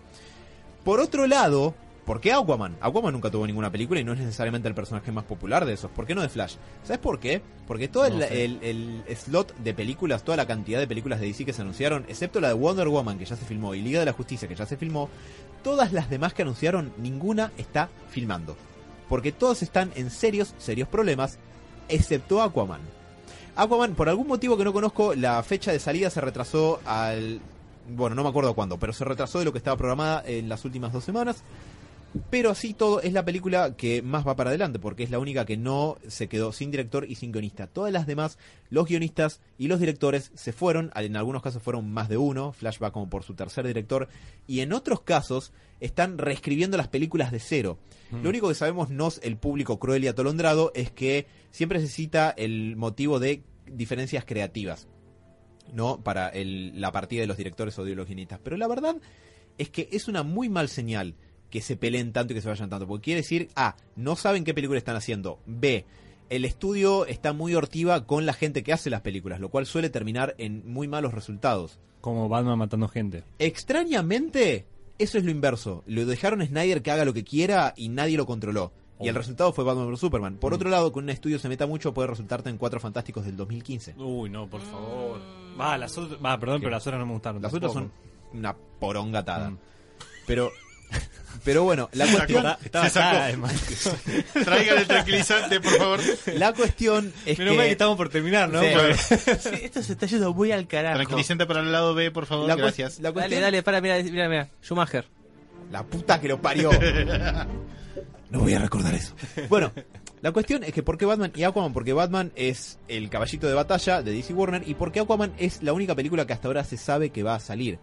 Por otro lado, ¿por qué Aquaman? Aquaman nunca tuvo ninguna película y no es necesariamente el personaje más popular de esos. ¿Por qué no de Flash? ¿Sabes por qué? Porque todo el, No sé. el- el slot de películas, toda la cantidad de películas de DC que se anunciaron, excepto la de Wonder Woman que ya se filmó y Liga de la Justicia que ya se filmó, todas las demás que anunciaron, ninguna está filmando. Porque todas están en serios, serios problemas, excepto Aquaman. Aquaman, por algún motivo que no conozco, la fecha de salida se retrasó al... Bueno, no me acuerdo cuándo, pero se retrasó de lo que estaba programada en las últimas dos semanas. Pero así todo es la película que más va para adelante, porque es la única que no se quedó sin director y sin guionista. Todas las demás, los guionistas y los directores se fueron, en algunos casos fueron más de uno, Flash va como por su tercer director, y en otros casos están reescribiendo las películas de cero. Lo único que sabemos nos, el público cruel y atolondrado, es que siempre se cita el motivo de diferencias creativas, ¿no? Para el- la partida de los directores o de los guionistas. Pero la verdad es que es una muy mal señal que se peleen tanto y que se vayan tanto. Porque quiere decir, A, no saben qué película están haciendo. B, el estudio está muy hortiva con la gente que hace las películas, lo cual suele terminar en muy malos resultados. Como Batman matando gente. Extrañamente, eso es lo inverso. Lo dejaron a Snyder que haga lo que quiera y nadie lo controló. Y el resultado fue Batman vs Superman. Por otro lado, con un estudio se meta mucho puede resultarte en Cuatro Fantásticos del 2015. Uy, no, por favor. Va, las otras. Va, perdón, ¿Qué? pero las otras no me gustaron. Las otras son una porongatada. Mm. Pero, pero bueno, la cuestión, Está- Estaba cara, además. Traigan el tranquilizante, por favor. la cuestión es Menos mal que que estamos por terminar, ¿no? Sí. Porque- Sí, esto se está yendo muy al carajo. Tranquilizante para el lado B, por favor. la, Gracias. la Dale, cuestión, dale, para, mira, mira, mira. Schumacher. la puta que lo parió. No voy a recordar eso. Bueno, la cuestión es que ¿por qué Batman y Aquaman? Porque Batman es el caballito de batalla de DC Warner y porque Aquaman es la única película que hasta ahora se sabe que va a salir.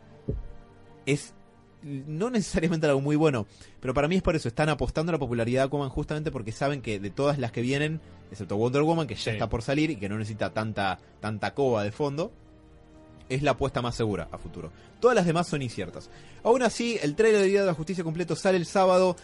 Es no necesariamente algo muy bueno, pero para mí es por eso. Están apostando a la popularidad de Aquaman justamente porque saben que de todas las que vienen, excepto Wonder Woman, que ya Sí. está por salir y que no necesita tanta, tanta coba de fondo, es la apuesta más segura a futuro. Todas las demás son inciertas. Aún así, el trailer de Día de la Justicia completo sale el sábado.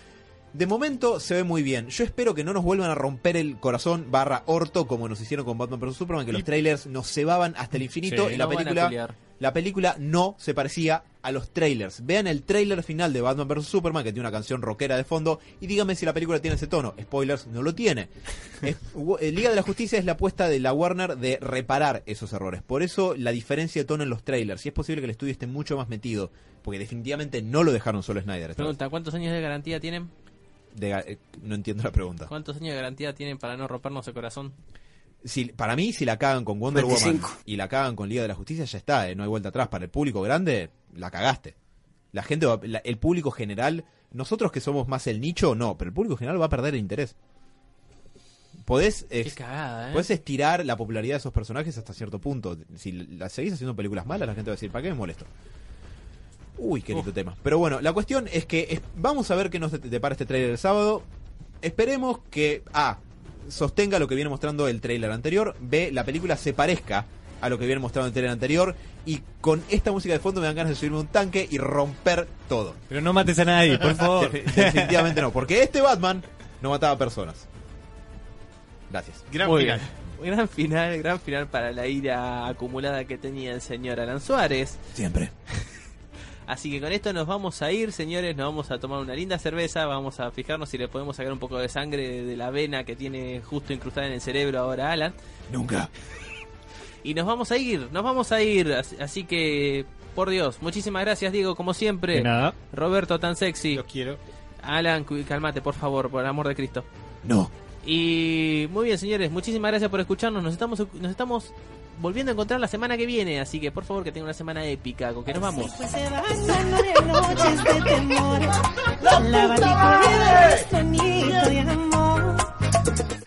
De momento se ve muy bien. Yo espero que no nos vuelvan a romper el corazón barra orto como nos hicieron con Batman vs Superman, que los trailers nos cebaban hasta el infinito Sí. y la No película la película no se parecía a los trailers. Vean el trailer final de Batman vs Superman, que tiene una canción rockera de fondo, y díganme si la película tiene ese tono. Spoilers, no lo tiene. Es- eh, Liga de la Justicia es la apuesta de la Warner de reparar esos errores. Por eso la diferencia de tono en los trailers. Y es posible que el estudio esté mucho más metido, porque definitivamente no lo dejaron solo Snyder. Pregunta, ¿cuántos años de garantía tienen? De- eh, no entiendo la pregunta. ¿Cuántos años de garantía tienen para no rompernos el corazón? Si, para mí, si la cagan con Wonder 25. Woman y la cagan con Liga de la Justicia, ya está, eh, no hay vuelta atrás. Para el público grande, la cagaste. La gente, va- la- el público general, nosotros que somos más el nicho, no, pero el público general va a perder el interés. Podés, cagada, ¿eh? podés estirar la popularidad de esos personajes hasta cierto punto. Si la seguís haciendo películas malas, la gente va a decir, ¿para qué me molesto? Uy, qué lindo tema. Pero bueno, la cuestión es que es- vamos a ver qué nos de- depara este trailer el sábado. Esperemos que A. sostenga lo que viene mostrando el trailer anterior. B. La película se parezca a lo que viene mostrando el trailer anterior. Y con esta música de fondo me dan ganas de subirme a un tanque y romper todo. Pero no mates a nadie, por favor. Definitivamente no, porque este Batman no mataba personas. Gracias. Gran Muy final. bien. Gran final, gran final para la ira acumulada que tenía el señor Alan Suárez. Siempre. Así que con esto nos vamos a ir, señores, nos vamos a tomar una linda cerveza, vamos a fijarnos si le podemos sacar un poco de sangre de, la vena que tiene justo incrustada en el cerebro ahora Alan. Nunca. Y nos vamos a ir, nos vamos a ir, así, que, por Dios, muchísimas gracias Diego, como siempre. De nada. Roberto tan sexy. Los quiero. Alan, cálmate por favor, por el amor de Cristo. No. Y muy bien, señores, muchísimas gracias por escucharnos. Nos estamos, nos estamos volviendo a encontrar la semana que viene, así que por favor que tenga una semana épica, con que nos vamos.